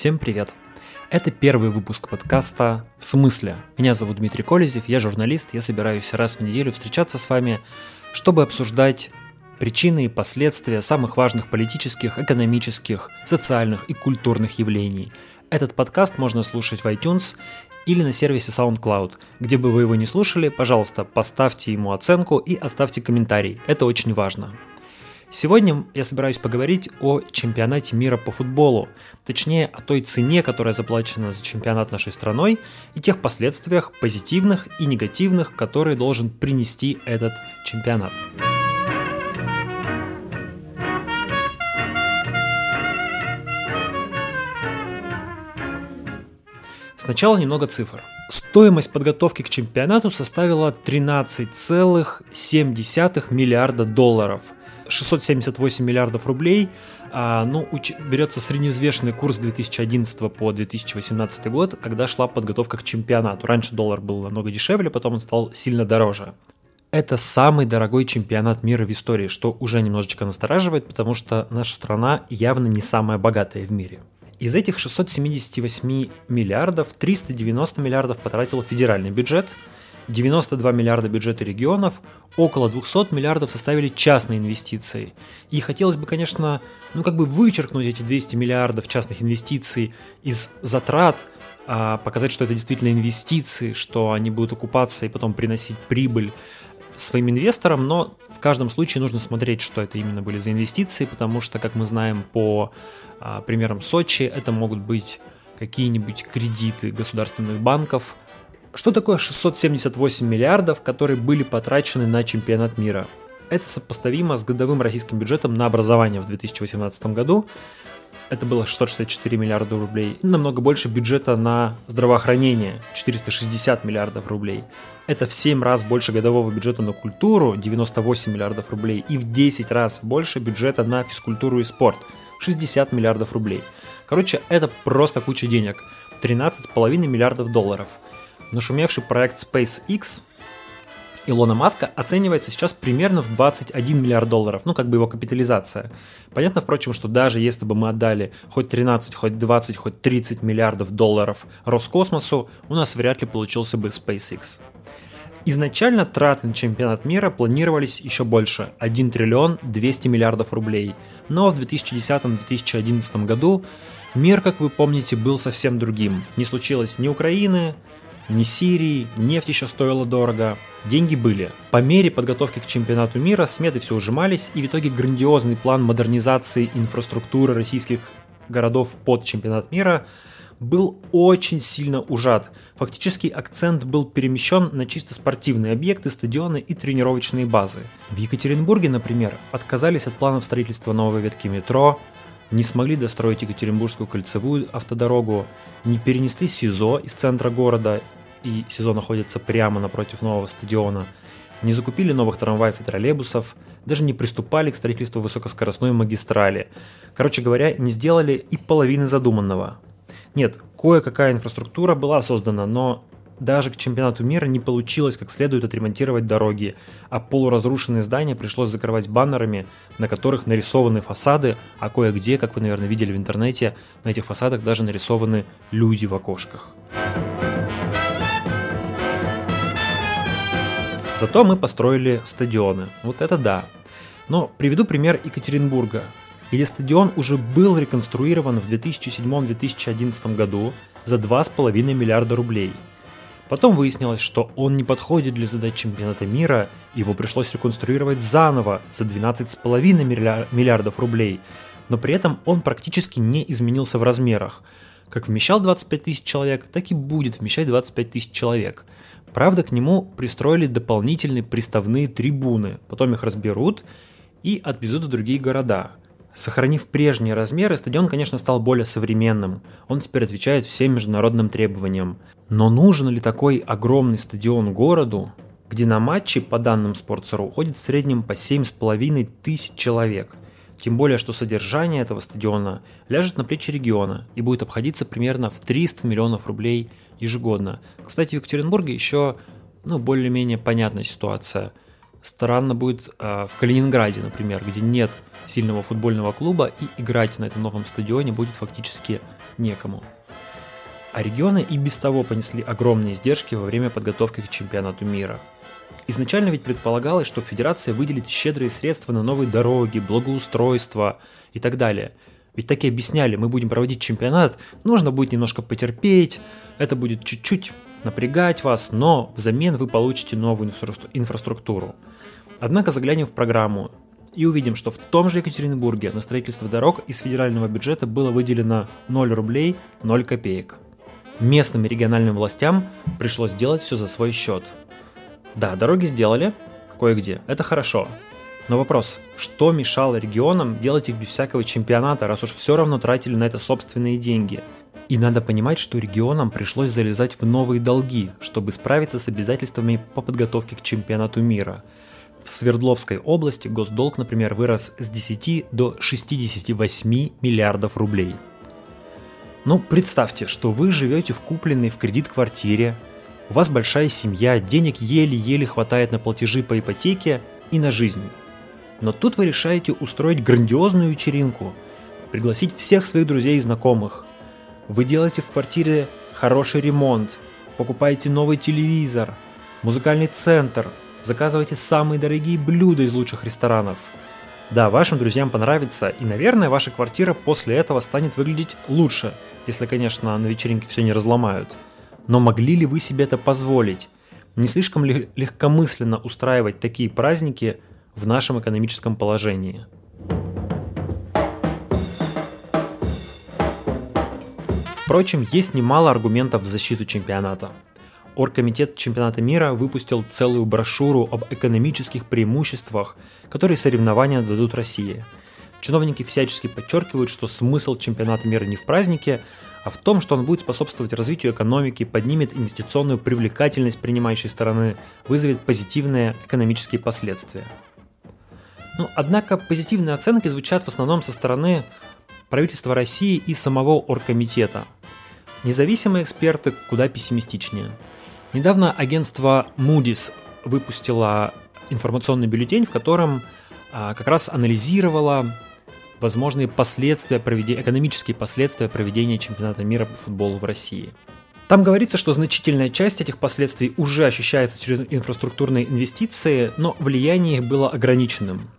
Всем привет! Это первый выпуск подкаста «В смысле?». Меня зовут Дмитрий Колезев, я журналист, я собираюсь раз в неделю встречаться с вами, чтобы обсуждать причины и последствия самых важных политических, экономических, социальных и культурных явлений. Этот подкаст можно слушать в iTunes или на сервисе SoundCloud. Где бы вы его не слушали, пожалуйста, поставьте ему оценку и оставьте комментарий. Это очень важно. Сегодня я собираюсь поговорить о чемпионате мира по футболу, точнее о той цене, которая заплачена за чемпионат нашей страной, и тех последствиях, позитивных и негативных, которые должен принести этот чемпионат. Сначала немного цифр. Стоимость подготовки к чемпионату составила 13,7 миллиарда долларов – 678 миллиардов рублей. А, ну, уч- берется средневзвешенный курс 2011 по 2018 год, когда шла подготовка к чемпионату. Раньше доллар был намного дешевле, потом он стал сильно дороже. Это самый дорогой чемпионат мира в истории, что уже немножечко настораживает, потому что наша страна явно не самая богатая в мире. Из этих 678 миллиардов 390 миллиардов потратил федеральный бюджет, 92 миллиарда бюджета регионов, около 200 миллиардов составили частные инвестиции. И хотелось бы, конечно, ну как бы вычеркнуть эти 200 миллиардов частных инвестиций из затрат, а показать, что это действительно инвестиции, что они будут окупаться и потом приносить прибыль своим инвесторам, но в каждом случае нужно смотреть, что это именно были за инвестиции, потому что, как мы знаем по а, примерам Сочи, это могут быть какие-нибудь кредиты государственных банков, что такое 678 миллиардов, которые были потрачены на чемпионат мира? Это сопоставимо с годовым российским бюджетом на образование в 2018 году. Это было 664 миллиарда рублей. Намного больше бюджета на здравоохранение, 460 миллиардов рублей. Это в 7 раз больше годового бюджета на культуру, 98 миллиардов рублей. И в 10 раз больше бюджета на физкультуру и спорт, 60 миллиардов рублей. Короче, это просто куча денег. 13,5 миллиардов долларов – Нашумевший проект SpaceX Илона Маска оценивается сейчас примерно в 21 миллиард долларов, ну как бы его капитализация. Понятно, впрочем, что даже если бы мы отдали хоть 13, хоть 20, хоть 30 миллиардов долларов Роскосмосу, у нас вряд ли получился бы SpaceX. Изначально траты на чемпионат мира планировались еще больше – 1 триллион 200 миллиардов рублей. Но в 2010-2011 году мир, как вы помните, был совсем другим. Не случилось ни Украины, ни Сирии, нефть еще стоила дорого. Деньги были. По мере подготовки к чемпионату мира сметы все ужимались, и в итоге грандиозный план модернизации инфраструктуры российских городов под чемпионат мира был очень сильно ужат. Фактически акцент был перемещен на чисто спортивные объекты, стадионы и тренировочные базы. В Екатеринбурге, например, отказались от планов строительства новой ветки метро, не смогли достроить Екатеринбургскую кольцевую автодорогу, не перенесли СИЗО из центра города и СИЗО находится прямо напротив нового стадиона, не закупили новых трамваев и троллейбусов, даже не приступали к строительству высокоскоростной магистрали. Короче говоря, не сделали и половины задуманного. Нет, кое-какая инфраструктура была создана, но даже к чемпионату мира не получилось как следует отремонтировать дороги, а полуразрушенные здания пришлось закрывать баннерами, на которых нарисованы фасады, а кое-где, как вы, наверное, видели в интернете, на этих фасадах даже нарисованы люди в окошках. Зато мы построили стадионы. Вот это да. Но приведу пример Екатеринбурга, где стадион уже был реконструирован в 2007-2011 году за 2,5 миллиарда рублей. Потом выяснилось, что он не подходит для задач чемпионата мира, его пришлось реконструировать заново за 12,5 миллиардов рублей, но при этом он практически не изменился в размерах. Как вмещал 25 тысяч человек, так и будет вмещать 25 тысяч человек – Правда, к нему пристроили дополнительные приставные трибуны, потом их разберут и отвезут в другие города. Сохранив прежние размеры, стадион, конечно, стал более современным. Он теперь отвечает всем международным требованиям. Но нужен ли такой огромный стадион городу, где на матчи, по данным Sports.ru, уходит в среднем по 7,5 тысяч человек? Тем более, что содержание этого стадиона ляжет на плечи региона и будет обходиться примерно в 300 миллионов рублей ежегодно. Кстати, в Екатеринбурге еще ну, более-менее понятная ситуация. Странно будет э, в Калининграде, например, где нет сильного футбольного клуба, и играть на этом новом стадионе будет фактически некому. А регионы и без того понесли огромные издержки во время подготовки к чемпионату мира. Изначально ведь предполагалось, что федерация выделит щедрые средства на новые дороги, благоустройство и так далее. Ведь так и объясняли, мы будем проводить чемпионат, нужно будет немножко потерпеть, это будет чуть-чуть напрягать вас, но взамен вы получите новую инфраструктуру. Однако заглянем в программу и увидим, что в том же Екатеринбурге на строительство дорог из федерального бюджета было выделено 0 рублей 0 копеек. Местным и региональным властям пришлось делать все за свой счет. Да, дороги сделали, кое-где, это хорошо. Но вопрос, что мешало регионам делать их без всякого чемпионата, раз уж все равно тратили на это собственные деньги – и надо понимать, что регионам пришлось залезать в новые долги, чтобы справиться с обязательствами по подготовке к чемпионату мира. В Свердловской области госдолг, например, вырос с 10 до 68 миллиардов рублей. Ну, представьте, что вы живете в купленной в кредит квартире, у вас большая семья, денег еле-еле хватает на платежи по ипотеке и на жизнь. Но тут вы решаете устроить грандиозную вечеринку, пригласить всех своих друзей и знакомых, вы делаете в квартире хороший ремонт, покупаете новый телевизор, музыкальный центр, заказываете самые дорогие блюда из лучших ресторанов. Да, вашим друзьям понравится, и, наверное, ваша квартира после этого станет выглядеть лучше, если, конечно, на вечеринке все не разломают. Но могли ли вы себе это позволить? Не слишком ли легкомысленно устраивать такие праздники в нашем экономическом положении? Впрочем, есть немало аргументов в защиту чемпионата. Оргкомитет чемпионата мира выпустил целую брошюру об экономических преимуществах, которые соревнования дадут России. Чиновники всячески подчеркивают, что смысл чемпионата мира не в празднике, а в том, что он будет способствовать развитию экономики, поднимет инвестиционную привлекательность принимающей стороны, вызовет позитивные экономические последствия. Ну, однако позитивные оценки звучат в основном со стороны правительства России и самого оргкомитета – Независимые эксперты куда пессимистичнее. Недавно агентство Moody's выпустило информационный бюллетень, в котором а, как раз анализировало возможные последствия проведения, экономические последствия проведения чемпионата мира по футболу в России. Там говорится, что значительная часть этих последствий уже ощущается через инфраструктурные инвестиции, но влияние их было ограниченным.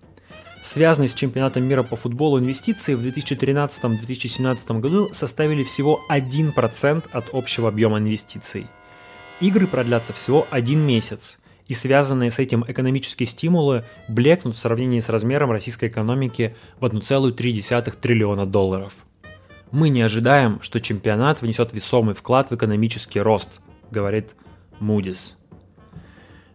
Связанные с чемпионатом мира по футболу инвестиции в 2013-2017 году составили всего 1% от общего объема инвестиций. Игры продлятся всего один месяц, и связанные с этим экономические стимулы блекнут в сравнении с размером российской экономики в 1,3 триллиона долларов. Мы не ожидаем, что чемпионат внесет весомый вклад в экономический рост, говорит Moody's.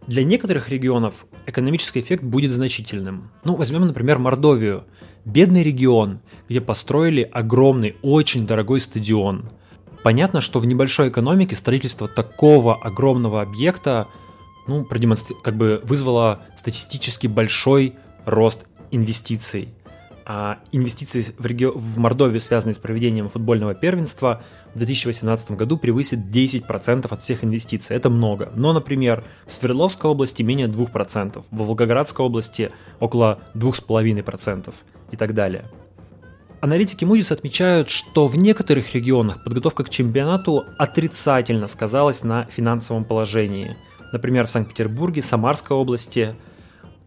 Для некоторых регионов экономический эффект будет значительным. Ну, возьмем, например, Мордовию. Бедный регион, где построили огромный, очень дорогой стадион. Понятно, что в небольшой экономике строительство такого огромного объекта ну, продемонстр... как бы вызвало статистически большой рост инвестиций. А инвестиции в, реги... в Мордовию, связанные с проведением футбольного первенства, в 2018 году превысит 10% от всех инвестиций. Это много. Но, например, в Свердловской области менее 2%, в Волгоградской области около 2,5% и так далее. Аналитики Moody's отмечают, что в некоторых регионах подготовка к чемпионату отрицательно сказалась на финансовом положении. Например, в Санкт-Петербурге, Самарской области –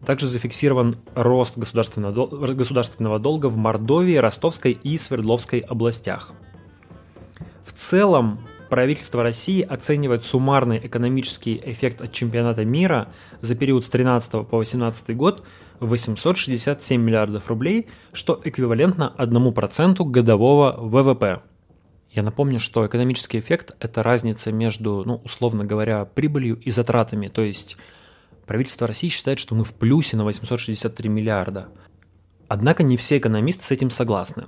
также зафиксирован рост государственного, государственного долга в Мордовии, Ростовской и Свердловской областях. В целом, правительство России оценивает суммарный экономический эффект от чемпионата мира за период с 13 по 18 год в 867 миллиардов рублей, что эквивалентно 1% годового ВВП. Я напомню, что экономический эффект – это разница между, ну, условно говоря, прибылью и затратами, то есть Правительство России считает, что мы в плюсе на 863 миллиарда. Однако не все экономисты с этим согласны.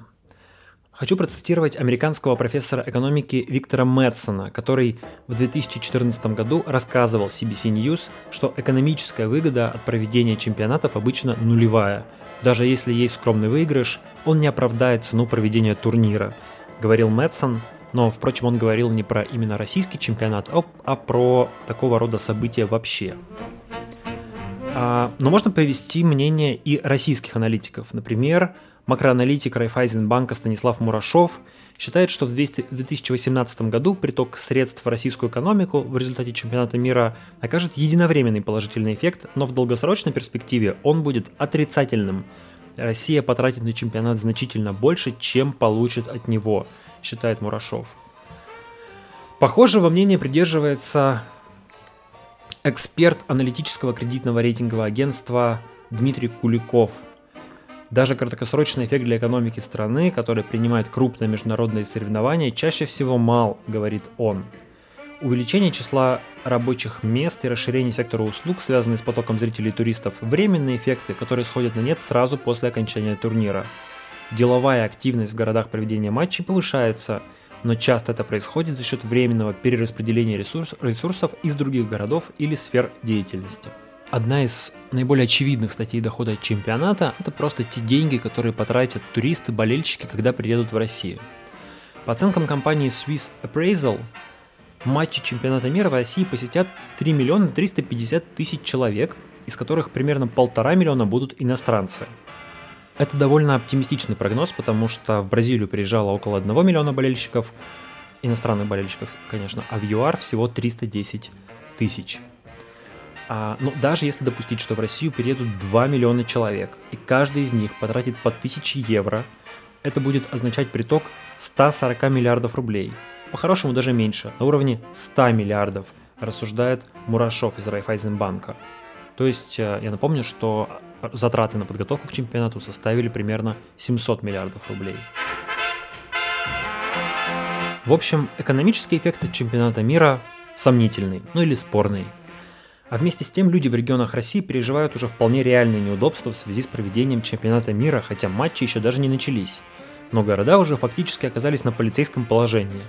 Хочу процитировать американского профессора экономики Виктора Мэтсона, который в 2014 году рассказывал CBC News, что экономическая выгода от проведения чемпионатов обычно нулевая. Даже если есть скромный выигрыш, он не оправдает цену проведения турнира, говорил Мэтсон, но, впрочем, он говорил не про именно российский чемпионат, а, а про такого рода события вообще. А, но можно привести мнение и российских аналитиков. Например, Макроаналитик Райфайзенбанка Станислав Мурашов считает, что в 2018 году приток средств в российскую экономику в результате чемпионата мира окажет единовременный положительный эффект, но в долгосрочной перспективе он будет отрицательным. Россия потратит на чемпионат значительно больше, чем получит от него, считает Мурашов. Похожего мнения придерживается эксперт аналитического кредитного рейтингового агентства Дмитрий Куликов – даже краткосрочный эффект для экономики страны, которая принимает крупные международные соревнования, чаще всего мал, говорит он. Увеличение числа рабочих мест и расширение сектора услуг, связанные с потоком зрителей и туристов, временные эффекты, которые сходят на нет сразу после окончания турнира. Деловая активность в городах проведения матчей повышается, но часто это происходит за счет временного перераспределения ресурс, ресурсов из других городов или сфер деятельности. Одна из наиболее очевидных статей дохода чемпионата – это просто те деньги, которые потратят туристы, болельщики, когда приедут в Россию. По оценкам компании Swiss Appraisal, матчи чемпионата мира в России посетят 3 миллиона 350 тысяч человек, из которых примерно полтора миллиона будут иностранцы. Это довольно оптимистичный прогноз, потому что в Бразилию приезжало около 1 миллиона болельщиков, иностранных болельщиков, конечно, а в ЮАР всего 310 тысяч. А, ну, даже если допустить, что в Россию переедут 2 миллиона человек, и каждый из них потратит по 1000 евро, это будет означать приток 140 миллиардов рублей. По-хорошему даже меньше, на уровне 100 миллиардов, рассуждает Мурашов из Райфайзенбанка. То есть, э, я напомню, что затраты на подготовку к чемпионату составили примерно 700 миллиардов рублей. В общем, экономический эффект от чемпионата мира сомнительный, ну или спорный – а вместе с тем люди в регионах России переживают уже вполне реальные неудобства в связи с проведением чемпионата мира, хотя матчи еще даже не начались. Но города уже фактически оказались на полицейском положении.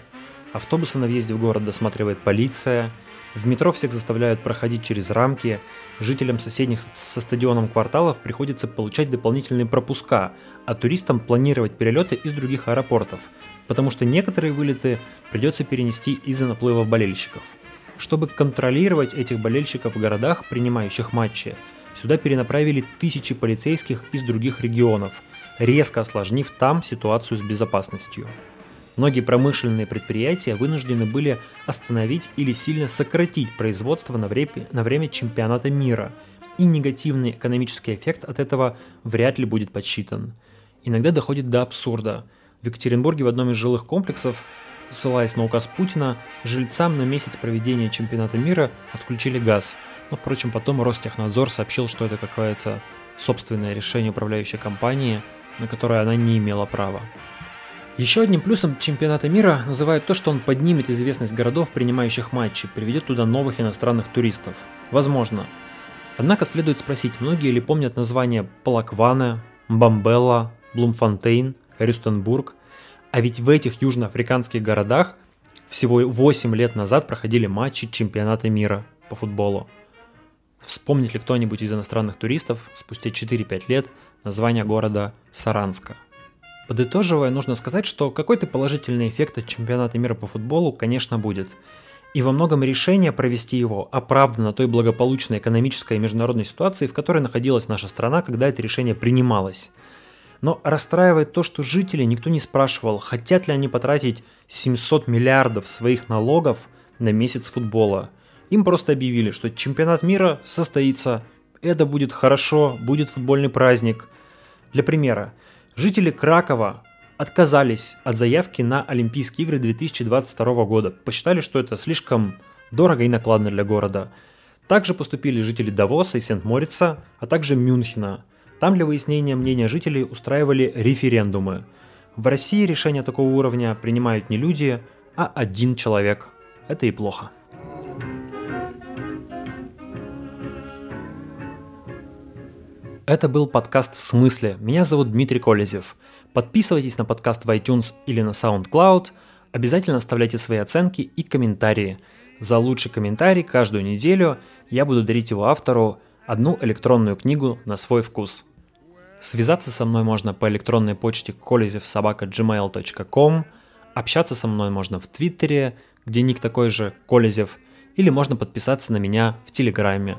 Автобусы на въезде в город досматривает полиция, в метро всех заставляют проходить через рамки, жителям соседних со стадионом кварталов приходится получать дополнительные пропуска, а туристам планировать перелеты из других аэропортов, потому что некоторые вылеты придется перенести из-за наплыва болельщиков – чтобы контролировать этих болельщиков в городах, принимающих матчи, сюда перенаправили тысячи полицейских из других регионов, резко осложнив там ситуацию с безопасностью. Многие промышленные предприятия вынуждены были остановить или сильно сократить производство на время, на время чемпионата мира, и негативный экономический эффект от этого вряд ли будет подсчитан. Иногда доходит до абсурда. В Екатеринбурге в одном из жилых комплексов Ссылаясь на указ Путина, жильцам на месяц проведения чемпионата мира отключили газ. Но, впрочем, потом Ростехнадзор сообщил, что это какое-то собственное решение управляющей компании, на которое она не имела права. Еще одним плюсом чемпионата мира называют то, что он поднимет известность городов, принимающих матчи, приведет туда новых иностранных туристов. Возможно. Однако следует спросить, многие ли помнят названия Палаквана, Бамбелла, Блумфонтейн, Рюстенбург – а ведь в этих южноафриканских городах всего 8 лет назад проходили матчи чемпионата мира по футболу. Вспомнит ли кто-нибудь из иностранных туристов спустя 4-5 лет название города Саранска? Подытоживая, нужно сказать, что какой-то положительный эффект от чемпионата мира по футболу, конечно, будет. И во многом решение провести его оправдано той благополучной экономической и международной ситуации, в которой находилась наша страна, когда это решение принималось – но расстраивает то, что жители никто не спрашивал, хотят ли они потратить 700 миллиардов своих налогов на месяц футбола. Им просто объявили, что чемпионат мира состоится, это будет хорошо, будет футбольный праздник. Для примера, жители Кракова отказались от заявки на Олимпийские игры 2022 года. Посчитали, что это слишком дорого и накладно для города. Также поступили жители Давоса и Сент-Морица, а также Мюнхена – там для выяснения мнения жителей устраивали референдумы. В России решения такого уровня принимают не люди, а один человек. Это и плохо. Это был подкаст «В смысле?». Меня зовут Дмитрий Колезев. Подписывайтесь на подкаст в iTunes или на SoundCloud. Обязательно оставляйте свои оценки и комментарии. За лучший комментарий каждую неделю я буду дарить его автору одну электронную книгу на свой вкус. Связаться со мной можно по электронной почте kolezevsobaka.gmail.com, общаться со мной можно в Твиттере, где ник такой же Колезев, или можно подписаться на меня в Телеграме.